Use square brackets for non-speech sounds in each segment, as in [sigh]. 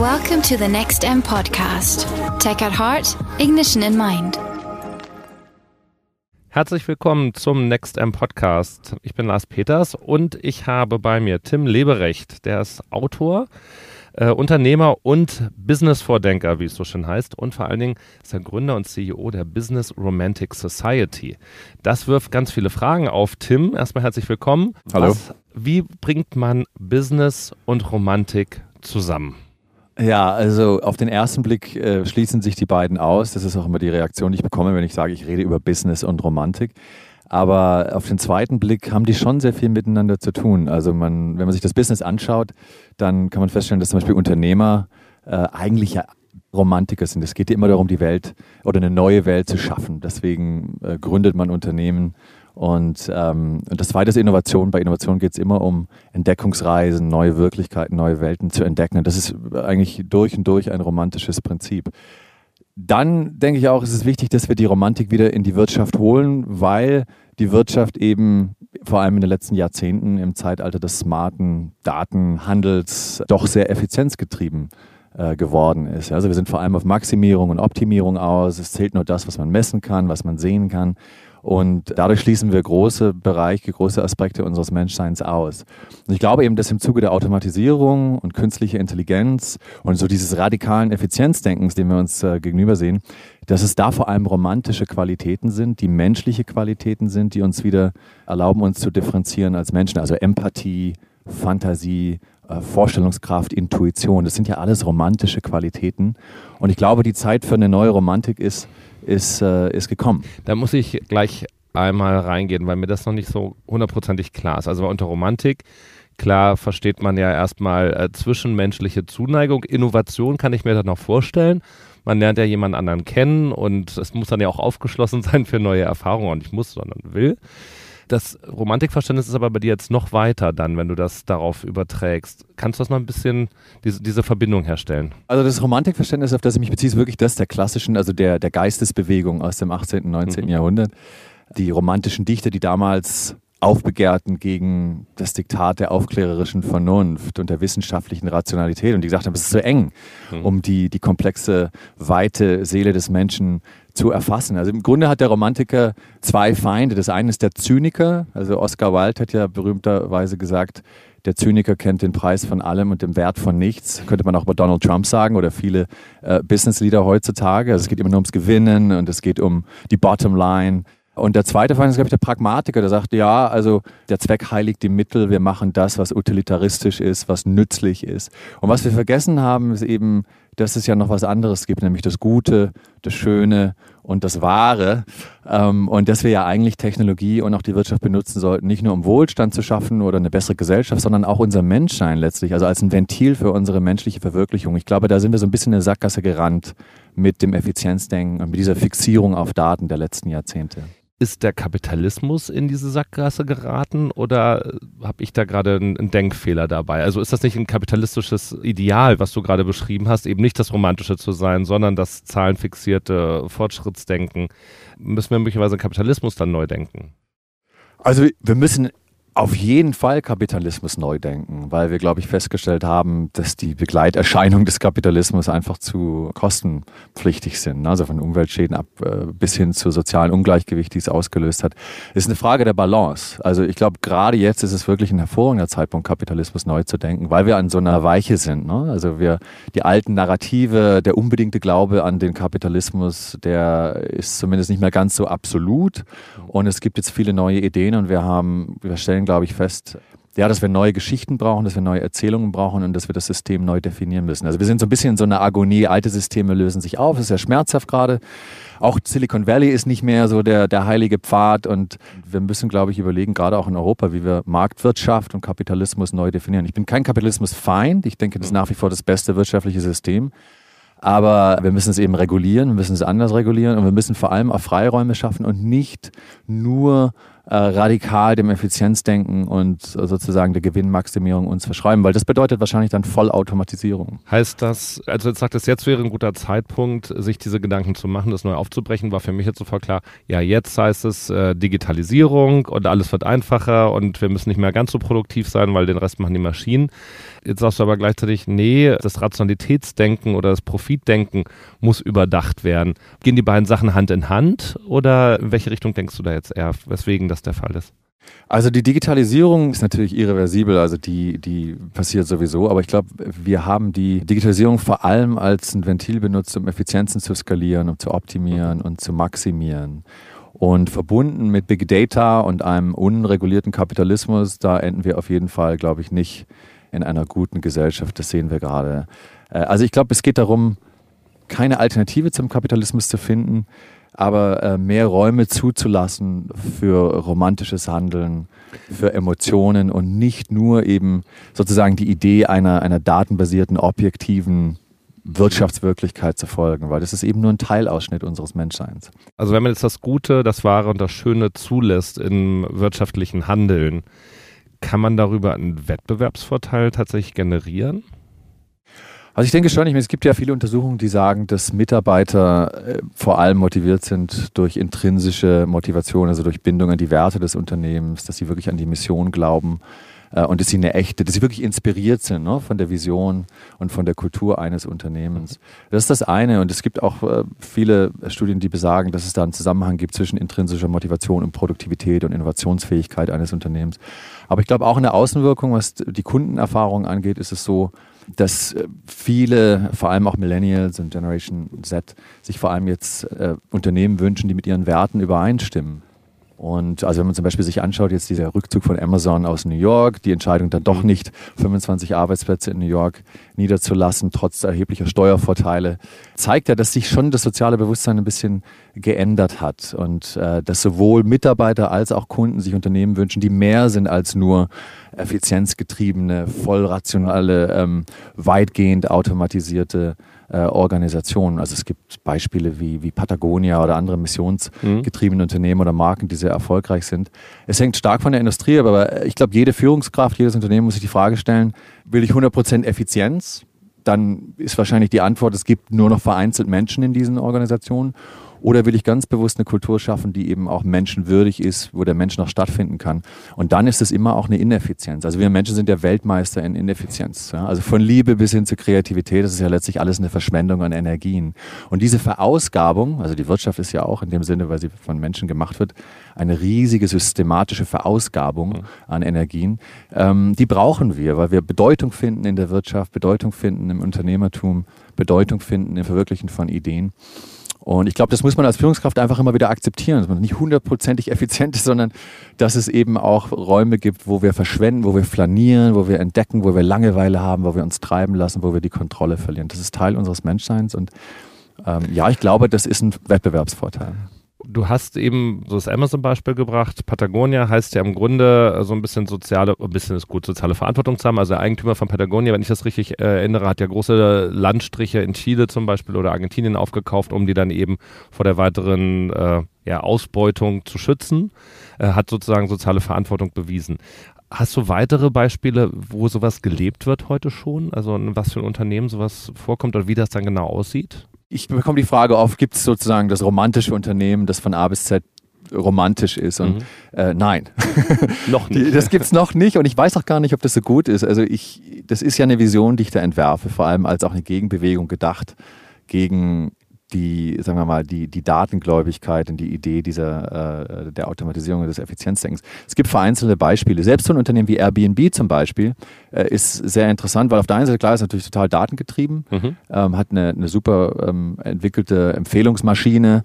Welcome to the Next M podcast. Tech at heart, ignition in mind. Herzlich willkommen zum Next M Podcast. Ich bin Lars Peters und ich habe bei mir Tim Leberecht, der ist Autor, äh, Unternehmer und Business-Vordenker, wie es so schön heißt. Und vor allen Dingen ist er Gründer und CEO der Business Romantic Society. Das wirft ganz viele Fragen auf. Tim, erstmal herzlich willkommen. Hallo. Was, wie bringt man Business und Romantik zusammen? Ja, also auf den ersten Blick äh, schließen sich die beiden aus. Das ist auch immer die Reaktion, die ich bekomme, wenn ich sage, ich rede über Business und Romantik. Aber auf den zweiten Blick haben die schon sehr viel miteinander zu tun. Also man, wenn man sich das Business anschaut, dann kann man feststellen, dass zum Beispiel Unternehmer äh, eigentlich ja Romantiker sind. Es geht ja immer darum, die Welt oder eine neue Welt zu schaffen. Deswegen äh, gründet man Unternehmen und, ähm, und das zweite ist Innovation. Bei Innovation geht es immer um Entdeckungsreisen, neue Wirklichkeiten, neue Welten zu entdecken. Und das ist eigentlich durch und durch ein romantisches Prinzip. Dann denke ich auch, ist es wichtig, dass wir die Romantik wieder in die Wirtschaft holen, weil die Wirtschaft eben vor allem in den letzten Jahrzehnten im Zeitalter des smarten Datenhandels doch sehr effizienzgetrieben äh, geworden ist. Also wir sind vor allem auf Maximierung und Optimierung aus. Es zählt nur das, was man messen kann, was man sehen kann. Und dadurch schließen wir große Bereiche, große Aspekte unseres Menschseins aus. Und ich glaube eben, dass im Zuge der Automatisierung und künstlicher Intelligenz und so dieses radikalen Effizienzdenkens, dem wir uns äh, gegenüber sehen, dass es da vor allem romantische Qualitäten sind, die menschliche Qualitäten sind, die uns wieder erlauben, uns zu differenzieren als Menschen. Also Empathie, Fantasie, äh, Vorstellungskraft, Intuition. Das sind ja alles romantische Qualitäten. Und ich glaube, die Zeit für eine neue Romantik ist, ist, äh, ist gekommen. Da muss ich gleich einmal reingehen, weil mir das noch nicht so hundertprozentig klar ist. Also unter Romantik, klar versteht man ja erstmal äh, zwischenmenschliche Zuneigung. Innovation kann ich mir da noch vorstellen. Man lernt ja jemand anderen kennen und es muss dann ja auch aufgeschlossen [laughs] sein für neue Erfahrungen und nicht muss, sondern will. Das Romantikverständnis ist aber bei dir jetzt noch weiter dann, wenn du das darauf überträgst. Kannst du das noch ein bisschen, diese, diese Verbindung herstellen? Also das Romantikverständnis, auf das ich mich beziehe, ist wirklich das der klassischen, also der, der Geistesbewegung aus dem 18., und 19. Mhm. Jahrhundert. Die romantischen Dichter, die damals aufbegehrten gegen das Diktat der aufklärerischen Vernunft und der wissenschaftlichen Rationalität und die gesagt haben, es ist so eng, mhm. um die, die komplexe, weite Seele des Menschen zu erfassen. Also im Grunde hat der Romantiker zwei Feinde. Das eine ist der Zyniker. Also Oscar Wilde hat ja berühmterweise gesagt, der Zyniker kennt den Preis von allem und den Wert von nichts. Könnte man auch bei Donald Trump sagen oder viele äh, Business-Leader heutzutage. Also es geht immer nur ums Gewinnen und es geht um die Bottom Line. Und der zweite Feind ist, glaube ich, der Pragmatiker, der sagt, ja, also der Zweck heiligt die Mittel, wir machen das, was utilitaristisch ist, was nützlich ist. Und was wir vergessen haben, ist eben, dass es ja noch was anderes gibt, nämlich das Gute, das Schöne und das Wahre. Ähm, und dass wir ja eigentlich Technologie und auch die Wirtschaft benutzen sollten, nicht nur um Wohlstand zu schaffen oder eine bessere Gesellschaft, sondern auch unser Menschsein letztlich, also als ein Ventil für unsere menschliche Verwirklichung. Ich glaube, da sind wir so ein bisschen in eine Sackgasse gerannt mit dem Effizienzdenken und mit dieser Fixierung auf Daten der letzten Jahrzehnte ist der Kapitalismus in diese Sackgasse geraten oder habe ich da gerade einen Denkfehler dabei? Also ist das nicht ein kapitalistisches Ideal, was du gerade beschrieben hast, eben nicht das Romantische zu sein, sondern das zahlenfixierte Fortschrittsdenken? Müssen wir möglicherweise den Kapitalismus dann neu denken? Also wir müssen auf jeden Fall Kapitalismus neu denken, weil wir, glaube ich, festgestellt haben, dass die Begleiterscheinungen des Kapitalismus einfach zu kostenpflichtig sind. Also von Umweltschäden ab äh, bis hin zu sozialen Ungleichgewicht, die es ausgelöst hat. ist eine Frage der Balance. Also ich glaube, gerade jetzt ist es wirklich ein hervorragender Zeitpunkt, Kapitalismus neu zu denken, weil wir an so einer Weiche sind. Ne? Also wir, die alten Narrative, der unbedingte Glaube an den Kapitalismus, der ist zumindest nicht mehr ganz so absolut. Und es gibt jetzt viele neue Ideen und wir haben, wir stellen stellen, glaube ich, fest, ja, dass wir neue Geschichten brauchen, dass wir neue Erzählungen brauchen und dass wir das System neu definieren müssen. Also wir sind so ein bisschen in so einer Agonie, alte Systeme lösen sich auf, es ist sehr schmerzhaft gerade. Auch Silicon Valley ist nicht mehr so der, der heilige Pfad und wir müssen, glaube ich, überlegen, gerade auch in Europa, wie wir Marktwirtschaft und Kapitalismus neu definieren. Ich bin kein Kapitalismusfeind, ich denke, das ist nach wie vor das beste wirtschaftliche System. Aber wir müssen es eben regulieren, wir müssen es anders regulieren und wir müssen vor allem auch Freiräume schaffen und nicht nur äh, radikal dem Effizienzdenken und sozusagen der Gewinnmaximierung uns verschreiben, weil das bedeutet wahrscheinlich dann Vollautomatisierung. Heißt das, also jetzt sagt es, jetzt wäre ein guter Zeitpunkt, sich diese Gedanken zu machen, das neu aufzubrechen, war für mich jetzt sofort klar, ja, jetzt heißt es äh, Digitalisierung und alles wird einfacher und wir müssen nicht mehr ganz so produktiv sein, weil den Rest machen die Maschinen. Jetzt sagst du aber gleichzeitig, nee, das Rationalitätsdenken oder das Profitdenken muss überdacht werden. Gehen die beiden Sachen Hand in Hand oder in welche Richtung denkst du da jetzt eher, weswegen das der Fall ist? Also die Digitalisierung ist natürlich irreversibel, also die, die passiert sowieso, aber ich glaube, wir haben die Digitalisierung vor allem als ein Ventil benutzt, um Effizienzen zu skalieren, um zu optimieren und zu maximieren. Und verbunden mit Big Data und einem unregulierten Kapitalismus, da enden wir auf jeden Fall, glaube ich, nicht in einer guten Gesellschaft. Das sehen wir gerade. Äh, also ich glaube, es geht darum, keine Alternative zum Kapitalismus zu finden, aber äh, mehr Räume zuzulassen für romantisches Handeln, für Emotionen und nicht nur eben sozusagen die Idee einer, einer datenbasierten, objektiven Wirtschaftswirklichkeit zu folgen, weil das ist eben nur ein Teilausschnitt unseres Menschseins. Also wenn man jetzt das Gute, das Wahre und das Schöne zulässt im wirtschaftlichen Handeln, kann man darüber einen Wettbewerbsvorteil tatsächlich generieren? Also ich denke schon, ich meine, es gibt ja viele Untersuchungen, die sagen, dass Mitarbeiter äh, vor allem motiviert sind durch intrinsische Motivation, also durch Bindung an die Werte des Unternehmens, dass sie wirklich an die Mission glauben und dass sie eine echte, dass sie wirklich inspiriert sind ne, von der Vision und von der Kultur eines Unternehmens. Das ist das eine und es gibt auch äh, viele Studien, die besagen, dass es da einen Zusammenhang gibt zwischen intrinsischer Motivation und Produktivität und Innovationsfähigkeit eines Unternehmens. Aber ich glaube auch in der Außenwirkung, was die Kundenerfahrung angeht, ist es so, dass äh, viele, vor allem auch Millennials und Generation Z, sich vor allem jetzt äh, Unternehmen wünschen, die mit ihren Werten übereinstimmen. Und also wenn man zum Beispiel sich anschaut, jetzt dieser Rückzug von Amazon aus New York, die Entscheidung dann doch mhm. nicht 25 Arbeitsplätze in New York niederzulassen, trotz erheblicher Steuervorteile, zeigt ja, dass sich schon das soziale Bewusstsein ein bisschen geändert hat und äh, dass sowohl Mitarbeiter als auch Kunden sich Unternehmen wünschen, die mehr sind als nur effizienzgetriebene, vollrationale, ähm, weitgehend automatisierte äh, Organisationen. Also es gibt Beispiele wie, wie Patagonia oder andere missionsgetriebene mhm. Unternehmen oder Marken, die sehr erfolgreich sind. Es hängt stark von der Industrie ab, aber ich glaube, jede Führungskraft, jedes Unternehmen muss sich die Frage stellen, will ich 100% Effizienz? Dann ist wahrscheinlich die Antwort, es gibt nur noch vereinzelt Menschen in diesen Organisationen. Oder will ich ganz bewusst eine Kultur schaffen, die eben auch menschenwürdig ist, wo der Mensch noch stattfinden kann? Und dann ist es immer auch eine Ineffizienz. Also wir Menschen sind ja Weltmeister in Ineffizienz. Ja? Also von Liebe bis hin zur Kreativität, das ist ja letztlich alles eine Verschwendung an Energien. Und diese Verausgabung, also die Wirtschaft ist ja auch in dem Sinne, weil sie von Menschen gemacht wird, eine riesige systematische Verausgabung mhm. an Energien, ähm, die brauchen wir, weil wir Bedeutung finden in der Wirtschaft, Bedeutung finden im Unternehmertum, Bedeutung finden im Verwirklichen von Ideen. Und ich glaube, das muss man als Führungskraft einfach immer wieder akzeptieren, dass man nicht hundertprozentig effizient ist, sondern dass es eben auch Räume gibt, wo wir verschwenden, wo wir flanieren, wo wir entdecken, wo wir Langeweile haben, wo wir uns treiben lassen, wo wir die Kontrolle verlieren. Das ist Teil unseres Menschseins und ähm, ja, ich glaube, das ist ein Wettbewerbsvorteil du hast eben so das Amazon-Beispiel gebracht. Patagonia heißt ja im Grunde so ein bisschen soziale, ein bisschen ist gut, soziale Verantwortung zu haben. Also der Eigentümer von Patagonia, wenn ich das richtig äh, erinnere, hat ja große Landstriche in Chile zum Beispiel oder Argentinien aufgekauft, um die dann eben vor der weiteren äh, ja, Ausbeutung zu schützen. Äh, hat sozusagen soziale Verantwortung bewiesen. Hast du weitere Beispiele, wo sowas gelebt wird heute schon? Also in was für ein Unternehmen sowas vorkommt oder wie das dann genau aussieht? Ich bekomme die Frage oft, gibt es sozusagen das romantische Unternehmen, das von A bis Z romantisch ist. Und mhm. äh, nein, [laughs] noch nicht. das gibt es noch nicht und ich weiß auch gar nicht, ob das so gut ist. Also ich, das ist ja eine Vision, die ich da entwerfe, vor allem als auch eine Gegenbewegung gedacht gegen die, sagen wir mal, die, die Datengläubigkeit und die Idee dieser, äh, der Automatisierung und des Effizienzdenkens. Es gibt vereinzelte Beispiele. Selbst so ein Unternehmen wie Airbnb zum Beispiel äh, ist sehr interessant, weil auf der einen Seite, klar, ist natürlich total datengetrieben, mhm. ähm, hat eine, eine super ähm, entwickelte Empfehlungsmaschine.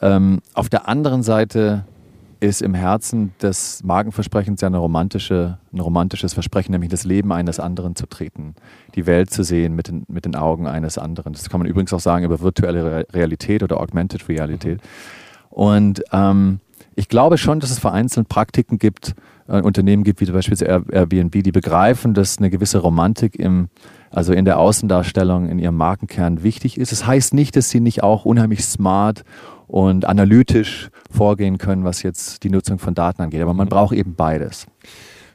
Ähm, auf der anderen Seite ist im Herzen des Markenversprechens ja eine romantische, ein romantisches Versprechen, nämlich das Leben eines anderen zu treten, die Welt zu sehen mit den, mit den Augen eines anderen. Das kann man übrigens auch sagen über virtuelle Realität oder Augmented Realität. Und ähm, ich glaube schon, dass es vereinzelt Praktiken gibt, äh, Unternehmen gibt, wie zum Beispiel Airbnb, die begreifen, dass eine gewisse Romantik im, also in der Außendarstellung, in ihrem Markenkern wichtig ist. Das heißt nicht, dass sie nicht auch unheimlich smart und analytisch vorgehen können, was jetzt die Nutzung von Daten angeht. Aber man mhm. braucht eben beides.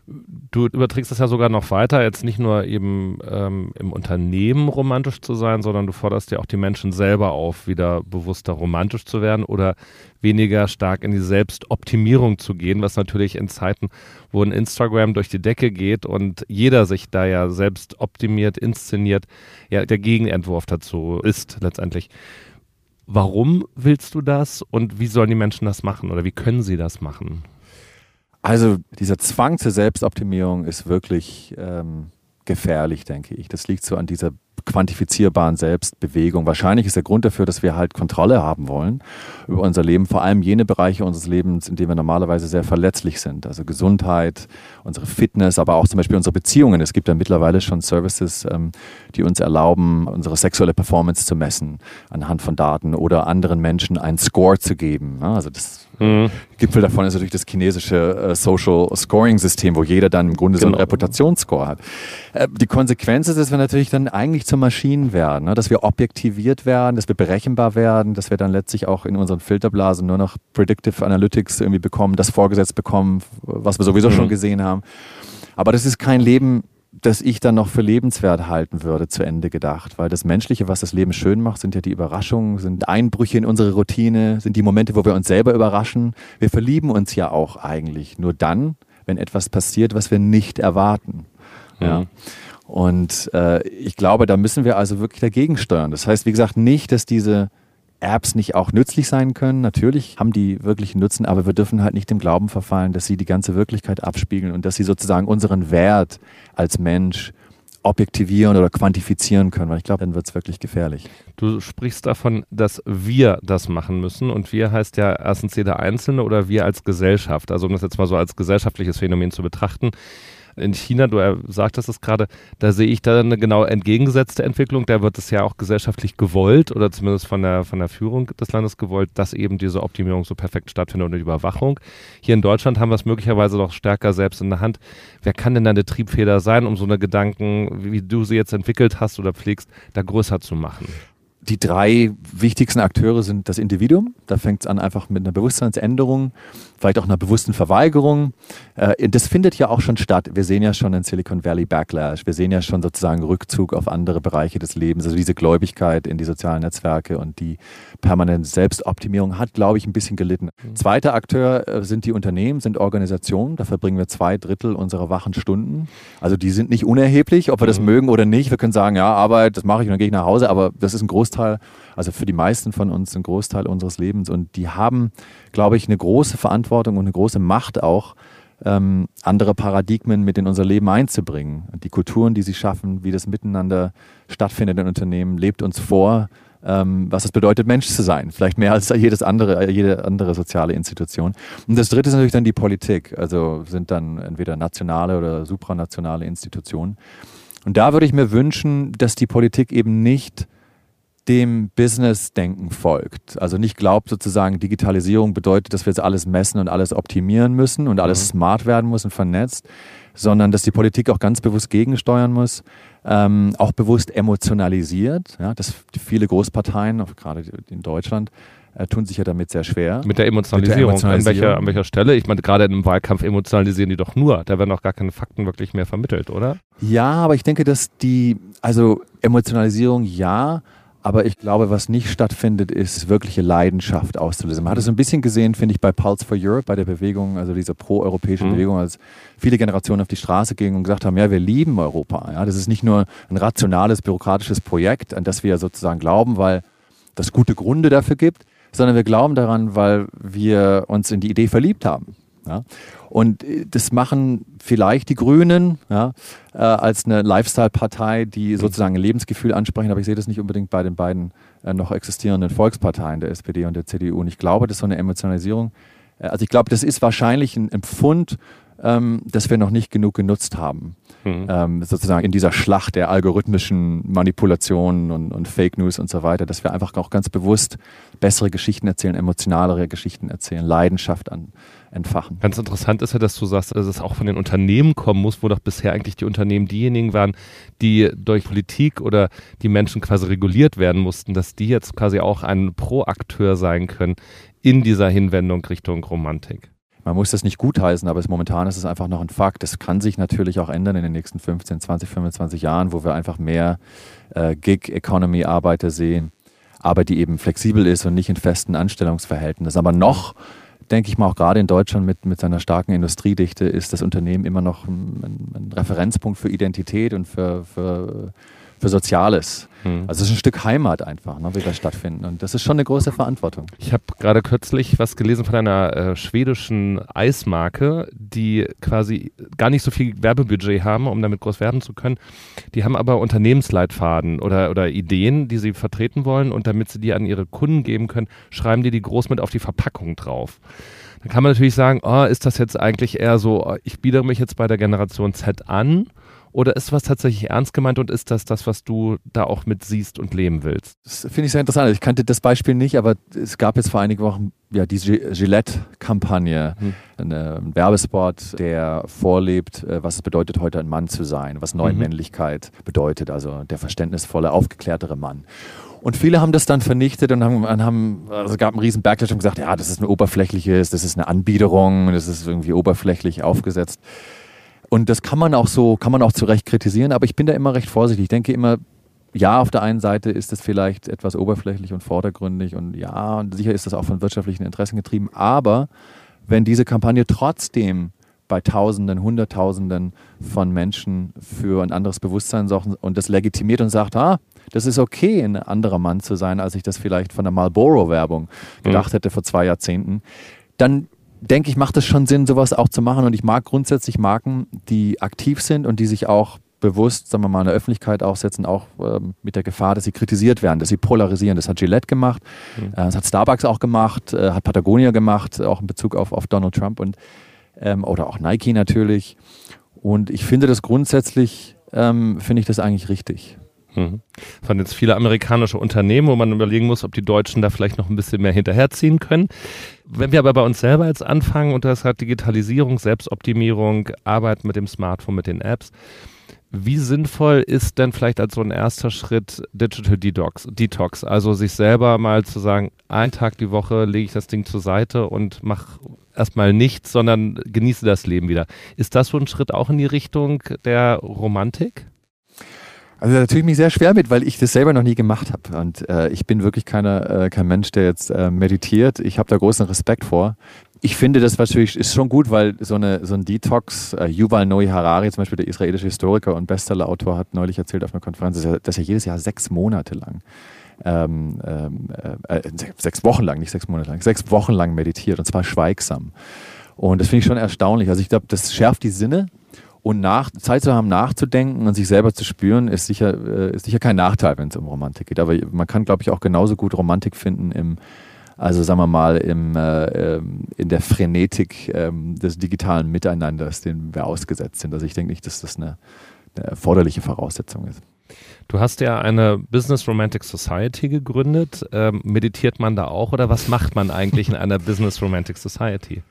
Du überträgst das ja sogar noch weiter, jetzt nicht nur eben ähm, im Unternehmen romantisch zu sein, sondern du forderst ja auch die Menschen selber auf, wieder bewusster romantisch zu werden oder weniger stark in die Selbstoptimierung zu gehen, was natürlich in Zeiten, wo ein Instagram durch die Decke geht und jeder sich da ja selbst optimiert, inszeniert, ja der Gegenentwurf dazu ist letztendlich. Warum willst du das und wie sollen die Menschen das machen oder wie können sie das machen? Also dieser Zwang zur Selbstoptimierung ist wirklich ähm, gefährlich, denke ich. Das liegt so an dieser quantifizierbaren Selbstbewegung. Wahrscheinlich ist der Grund dafür, dass wir halt Kontrolle haben wollen über unser Leben, vor allem jene Bereiche unseres Lebens, in denen wir normalerweise sehr verletzlich sind. Also Gesundheit, unsere Fitness, aber auch zum Beispiel unsere Beziehungen. Es gibt ja mittlerweile schon Services, ähm, die uns erlauben, unsere sexuelle Performance zu messen anhand von Daten oder anderen Menschen einen Score zu geben. Also das Mhm. Gipfel davon ist natürlich das chinesische äh, Social Scoring System, wo jeder dann im Grunde genau. so einen genau. Reputationsscore hat. Äh, die Konsequenz ist, dass wir natürlich dann eigentlich zu Maschinen werden, ne? dass wir objektiviert werden, dass wir berechenbar werden, dass wir dann letztlich auch in unseren Filterblasen nur noch Predictive Analytics irgendwie bekommen, das vorgesetzt bekommen, was wir sowieso mhm. schon gesehen haben. Aber das ist kein Leben, das ich dann noch für lebenswert halten würde, zu Ende gedacht. Weil das Menschliche, was das Leben schön macht, sind ja die Überraschungen, sind Einbrüche in unsere Routine, sind die Momente, wo wir uns selber überraschen. Wir verlieben uns ja auch eigentlich nur dann, wenn etwas passiert, was wir nicht erwarten. Mhm. Und äh, ich glaube, da müssen wir also wirklich dagegen steuern. Das heißt, wie gesagt, nicht, dass diese Apps nicht auch nützlich sein können. Natürlich haben die wirklichen Nutzen, aber wir dürfen halt nicht dem Glauben verfallen, dass sie die ganze Wirklichkeit abspiegeln und dass sie sozusagen unseren Wert als Mensch objektivieren oder quantifizieren können, weil ich glaube, dann wird es wirklich gefährlich. Du sprichst davon, dass wir das machen müssen und wir heißt ja erstens jeder Einzelne oder wir als Gesellschaft. Also um das jetzt mal so als gesellschaftliches Phänomen zu betrachten in China, du sagtest es gerade, da sehe ich da eine genau entgegengesetzte Entwicklung. Da wird es ja auch gesellschaftlich gewollt oder zumindest von der, von der Führung des Landes gewollt, dass eben diese Optimierung so perfekt stattfindet und die Überwachung. Hier in Deutschland haben wir es möglicherweise noch stärker selbst in der Hand. Wer kann denn da eine Triebfeder sein, um so eine Gedanken, wie du sie jetzt entwickelt hast oder pflegst, da größer zu machen? Die drei wichtigsten Akteure sind das Individuum. Da fängt es an einfach mit einer Bewusstseinsänderung, vielleicht auch einer bewussten Verweigerung. Äh, das findet ja auch schon statt. Wir sehen ja schon in Silicon Valley Backlash. Wir sehen ja schon sozusagen Rückzug auf andere Bereiche des Lebens. Also diese Gläubigkeit in die sozialen Netzwerke und die permanente Selbstoptimierung hat, glaube ich, ein bisschen gelitten. Mhm. Zweiter Akteur äh, sind die Unternehmen, sind Organisationen. Da verbringen wir zwei Drittel unserer wachen Stunden. Also die sind nicht unerheblich, ob wir das mhm. mögen oder nicht. Wir können sagen, ja, Arbeit, das mache ich und dann gehe ich nach Hause. Aber das ist ein großes Großteil, also für die meisten von uns ein Großteil unseres Lebens. Und die haben, glaube ich, eine große Verantwortung und eine große Macht auch, ähm, andere Paradigmen mit in unser Leben einzubringen. Die Kulturen, die sie schaffen, wie das Miteinander stattfindet in Unternehmen, lebt uns vor, ähm, was es bedeutet, Mensch zu sein. Vielleicht mehr als jedes andere, jede andere soziale Institution. Und das dritte ist natürlich dann die Politik. Also sind dann entweder nationale oder supranationale Institutionen. Und da würde ich mir wünschen, dass die Politik eben nicht dem Business-Denken folgt. Also nicht glaubt sozusagen, Digitalisierung bedeutet, dass wir jetzt alles messen und alles optimieren müssen und alles mhm. smart werden muss und vernetzt, sondern dass die Politik auch ganz bewusst gegensteuern muss, ähm, auch bewusst emotionalisiert. Ja, dass viele Großparteien, auch gerade in Deutschland, äh, tun sich ja damit sehr schwer. Mit der Emotionalisierung. Mit der Emotionalisierung. An, welcher, an welcher Stelle? Ich meine, gerade im Wahlkampf emotionalisieren die doch nur. Da werden auch gar keine Fakten wirklich mehr vermittelt, oder? Ja, aber ich denke, dass die, also Emotionalisierung ja, aber ich glaube, was nicht stattfindet, ist wirkliche Leidenschaft auszulösen. Man hat es ein bisschen gesehen, finde ich, bei Pulse for Europe, bei der Bewegung, also dieser pro-europäischen mhm. Bewegung, als viele Generationen auf die Straße gingen und gesagt haben, ja, wir lieben Europa. Ja, das ist nicht nur ein rationales, bürokratisches Projekt, an das wir sozusagen glauben, weil das gute Gründe dafür gibt, sondern wir glauben daran, weil wir uns in die Idee verliebt haben. Ja? Und äh, das machen vielleicht die Grünen ja, äh, als eine Lifestyle-Partei, die sozusagen ein Lebensgefühl ansprechen, aber ich sehe das nicht unbedingt bei den beiden äh, noch existierenden Volksparteien, der SPD und der CDU. Und ich glaube, das ist so eine Emotionalisierung. Äh, also ich glaube, das ist wahrscheinlich ein Empfund ähm, das wir noch nicht genug genutzt haben. Mhm. Ähm, sozusagen in dieser Schlacht der algorithmischen Manipulationen und, und, Fake News und so weiter, dass wir einfach auch ganz bewusst bessere Geschichten erzählen, emotionalere Geschichten erzählen, Leidenschaft an, entfachen. Ganz interessant ist ja, dass du sagst, dass es auch von den Unternehmen kommen muss, wo doch bisher eigentlich die Unternehmen diejenigen waren, die durch Politik oder die Menschen quasi reguliert werden mussten, dass die jetzt quasi auch ein Pro-Akteur sein können in dieser Hinwendung Richtung Romantik. Man muss das nicht gutheißen, aber es, momentan ist es einfach noch ein Fakt. Das kann sich natürlich auch ändern in den nächsten 15, 20, 25 Jahren, wo wir einfach mehr äh, Gig-Economy-Arbeiter sehen, Arbeit, die eben flexibel ist und nicht in festen Anstellungsverhältnissen. Aber noch denke ich mal, auch gerade in Deutschland mit, mit seiner starken Industriedichte ist das Unternehmen immer noch ein, ein Referenzpunkt für Identität und für, für, für Soziales. Hm. Also es ist ein Stück Heimat einfach, ne, wie wir stattfinden. Und das ist schon eine große Verantwortung. Ich habe gerade kürzlich was gelesen von einer äh, schwedischen Eismarke, die quasi gar nicht so viel Werbebudget haben, um damit groß werben zu können. Die haben aber Unternehmensleitfaden oder, oder Ideen, die sie vertreten wollen. Und damit sie die an ihre Kunden geben können, schreiben die die groß mit auf die Verpackung drauf. Dann kann man natürlich sagen, oh, ist das jetzt eigentlich eher so, oh, ich biedere mich jetzt bei der Generation Z an oder ist was tatsächlich ernst gemeint und ist das das, was du da auch mit siehst und leben willst? Das finde ich sehr interessant. Ich kannte das Beispiel nicht, aber es gab jetzt vor einigen Wochen ja die Gillette-Kampagne, hm. ein Werbespot, der vorlebt, äh, was es bedeutet, heute ein Mann zu sein, was neue mhm. Männlichkeit bedeutet, also der verständnisvolle, aufgeklärtere Mann. Und viele haben das dann vernichtet und haben, haben also es gab einen riesen Backlash und gesagt, ja, das ist ein oberflächliches, das ist eine Anbiederung, das ist irgendwie oberflächlich aufgesetzt. Und das kann man auch so, kann man auch zu Recht kritisieren, aber ich bin da immer recht vorsichtig. Ich denke immer, ja, auf der einen Seite ist es vielleicht etwas oberflächlich und vordergründig und ja, und sicher ist das auch von wirtschaftlichen Interessen getrieben, aber wenn diese Kampagne trotzdem bei Tausenden, Hunderttausenden von Menschen für ein anderes Bewusstsein sorgt und das legitimiert und sagt, ah, das ist okay, ein anderer Mann zu sein, als ich das vielleicht von der Marlboro-Werbung mhm. gedacht hätte vor zwei Jahrzehnten, dann denke ich, macht es schon Sinn, sowas auch zu machen. Und ich mag grundsätzlich Marken, die aktiv sind und die sich auch bewusst, sagen wir mal, in der Öffentlichkeit aufsetzen, auch ähm, mit der Gefahr, dass sie kritisiert werden, dass sie polarisieren. Das hat Gillette gemacht, mhm. äh, das hat Starbucks auch gemacht, äh, hat Patagonia gemacht, auch in Bezug auf, auf Donald Trump und ähm, oder auch Nike natürlich. Und ich finde das grundsätzlich, ähm, finde ich das eigentlich richtig. Mhm. Von jetzt viele amerikanische Unternehmen, wo man überlegen muss, ob die Deutschen da vielleicht noch ein bisschen mehr hinterherziehen können. Wenn wir aber bei uns selber jetzt anfangen, und das hat Digitalisierung, Selbstoptimierung, Arbeit mit dem Smartphone, mit den Apps, wie sinnvoll ist denn vielleicht als so ein erster Schritt Digital Detox, Detox? Also sich selber mal zu sagen, einen Tag die Woche lege ich das Ding zur Seite und mache erstmal nichts, sondern genieße das Leben wieder. Ist das so ein Schritt auch in die Richtung der Romantik? Also da tue ich mich sehr schwer mit, weil ich das selber noch nie gemacht habe. Und äh, ich bin wirklich keiner, äh, kein Mensch, der jetzt äh, meditiert. Ich habe da großen Respekt vor. Ich finde das natürlich ist schon gut, weil so, eine, so ein Detox, äh, Yuval Noah Harari, zum Beispiel der israelische Historiker und Bestsellerautor, hat neulich erzählt auf einer Konferenz, dass er, dass er jedes Jahr sechs Monate lang ähm, ähm äh, äh, sechs Wochen lang, nicht sechs Monate lang, sechs Wochen lang meditiert und zwar schweigsam. Und das finde ich schon erstaunlich. Also ich glaube, das schärft die Sinne und nach, Zeit zu haben, nachzudenken und sich selber zu spüren, ist sicher, äh, ist sicher kein Nachteil, wenn es um Romantik geht. Aber man kann, glaube ich, auch genauso gut Romantik finden im, also sagen wir mal, im, äh, ähm, in der Frenetik äh, des digitalen Miteinanders, dem wir ausgesetzt sind. Also ich denke nicht, dass das eine, eine erforderliche Voraussetzung ist. Du hast ja eine Business Romantic Society gegründet. Ähm, meditiert man da auch oder was macht man eigentlich in einer Business Romantic Society?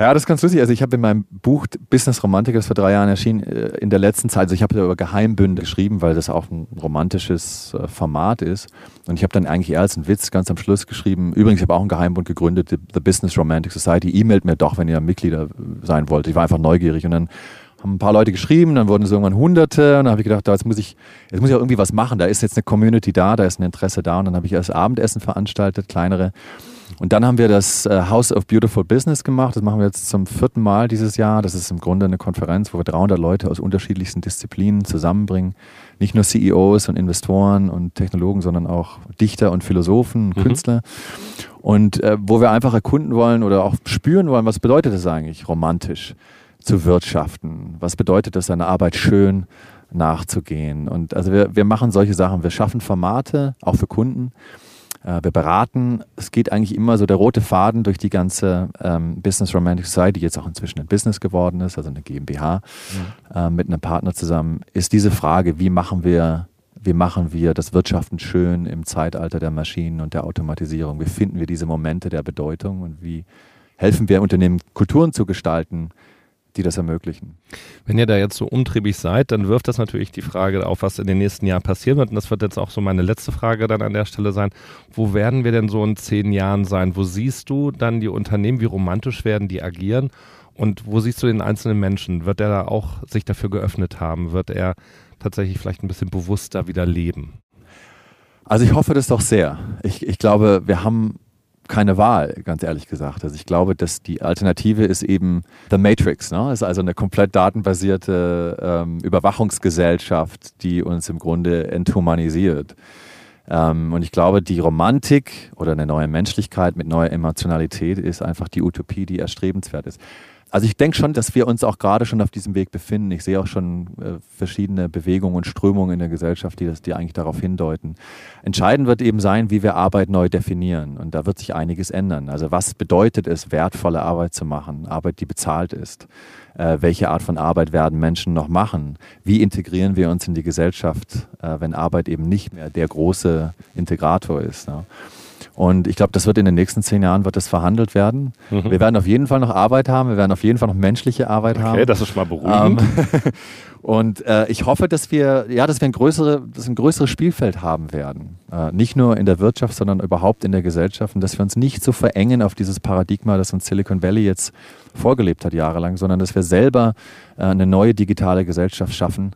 Ja, das ist ganz lustig. Also ich habe in meinem Buch Business Romantik, das vor drei Jahren erschien, äh, in der letzten Zeit, also ich habe über Geheimbünde geschrieben, weil das auch ein romantisches äh, Format ist. Und ich habe dann eigentlich eher als einen Witz ganz am Schluss geschrieben, übrigens, ich habe auch einen Geheimbund gegründet, The Business Romantic Society. E-mailt mir doch, wenn ihr Mitglieder sein wollt. Ich war einfach neugierig und dann haben ein paar Leute geschrieben, dann wurden es irgendwann Hunderte und dann habe ich gedacht, da, jetzt muss ich, jetzt muss ich auch irgendwie was machen. Da ist jetzt eine Community da, da ist ein Interesse da und dann habe ich erst Abendessen veranstaltet, kleinere. Und dann haben wir das äh, House of Beautiful Business gemacht. Das machen wir jetzt zum vierten Mal dieses Jahr. Das ist im Grunde eine Konferenz, wo wir 300 Leute aus unterschiedlichsten Disziplinen zusammenbringen. Nicht nur CEOs und Investoren und Technologen, sondern auch Dichter und Philosophen, mhm. Künstler. Und äh, wo wir einfach erkunden wollen oder auch spüren wollen, was bedeutet das eigentlich romantisch zu wirtschaften? Was bedeutet das, seine Arbeit schön nachzugehen? Und also wir, wir machen solche Sachen. Wir schaffen Formate, auch für Kunden Äh, wir beraten, es geht eigentlich immer so der rote Faden durch die ganze ähm, Business Romantic Society, die jetzt auch inzwischen ein Business geworden ist, also eine GmbH mhm. äh, mit einem Partner zusammen, ist diese Frage, wie machen wir wie machen wir das Wirtschaften schön im Zeitalter der Maschinen und der Automatisierung? Wie finden wir diese Momente der Bedeutung und wie helfen wir Unternehmen, Kulturen zu gestalten, die das ermöglichen. Wenn ihr da jetzt so umtriebig seid, dann wirft das natürlich die Frage auf, was in den nächsten Jahren passieren wird. Und das wird jetzt auch so meine letzte Frage dann an der Stelle sein. Wo werden wir denn so in zehn Jahren sein? Wo siehst du dann die Unternehmen, wie romantisch werden die agieren? Und wo siehst du den einzelnen Menschen? Wird er da auch sich dafür geöffnet haben? Wird er tatsächlich vielleicht ein bisschen bewusster wieder leben? Also ich hoffe das doch sehr. Ich, ich glaube, wir haben keine Wahl, ganz ehrlich gesagt. Also ich glaube, dass die Alternative ist eben The Matrix. Ne? ist also eine komplett datenbasierte ähm, Überwachungsgesellschaft, die uns im Grunde enthumanisiert. Ähm, und ich glaube, die Romantik oder eine neue Menschlichkeit mit neuer Emotionalität ist einfach die Utopie, die erstrebenswert ist. Also ich denke schon, dass wir uns auch gerade schon auf diesem Weg befinden. Ich sehe auch schon äh, verschiedene Bewegungen und Strömungen in der Gesellschaft, die, das, die eigentlich darauf hindeuten. Entscheidend wird eben sein, wie wir Arbeit neu definieren. Und da wird sich einiges ändern. Also was bedeutet es, wertvolle Arbeit zu machen? Arbeit, die bezahlt ist. Äh, welche Art von Arbeit werden Menschen noch machen? Wie integrieren wir uns in die Gesellschaft, äh, wenn Arbeit eben nicht mehr der große Integrator ist? Ne? Und ich glaube, das wird in den nächsten zehn Jahren wird das verhandelt werden. Mhm. Wir werden auf jeden Fall noch Arbeit haben. Wir werden auf jeden Fall noch menschliche Arbeit okay, haben. Okay, das ist schon mal beruhigend. Ähm, [laughs] und äh, ich hoffe, dass wir, ja, dass wir ein, größere, dass ein größeres Spielfeld haben werden. Äh, nicht nur in der Wirtschaft, sondern überhaupt in der Gesellschaft. Und dass wir uns nicht so verengen auf dieses Paradigma, das uns Silicon Valley jetzt vorgelebt hat jahrelang, sondern dass wir selber äh, eine neue digitale Gesellschaft schaffen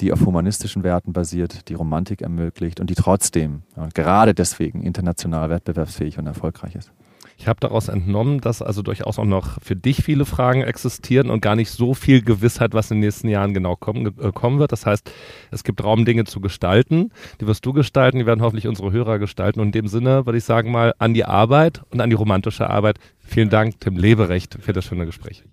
die auf humanistischen Werten basiert, die Romantik ermöglicht und die trotzdem, ja, gerade deswegen, international wettbewerbsfähig und erfolgreich ist. Ich habe daraus entnommen, dass also durchaus auch noch für dich viele Fragen existieren und gar nicht so viel Gewissheit, was in den nächsten Jahren genau kommen, äh, kommen wird. Das heißt, es gibt Raum, Dinge zu gestalten. Die wirst du gestalten, die werden hoffentlich unsere Hörer gestalten. Und in dem Sinne würde ich sagen mal an die Arbeit und an die romantische Arbeit. Vielen Dank, Tim Leberecht, für das schöne Gespräch.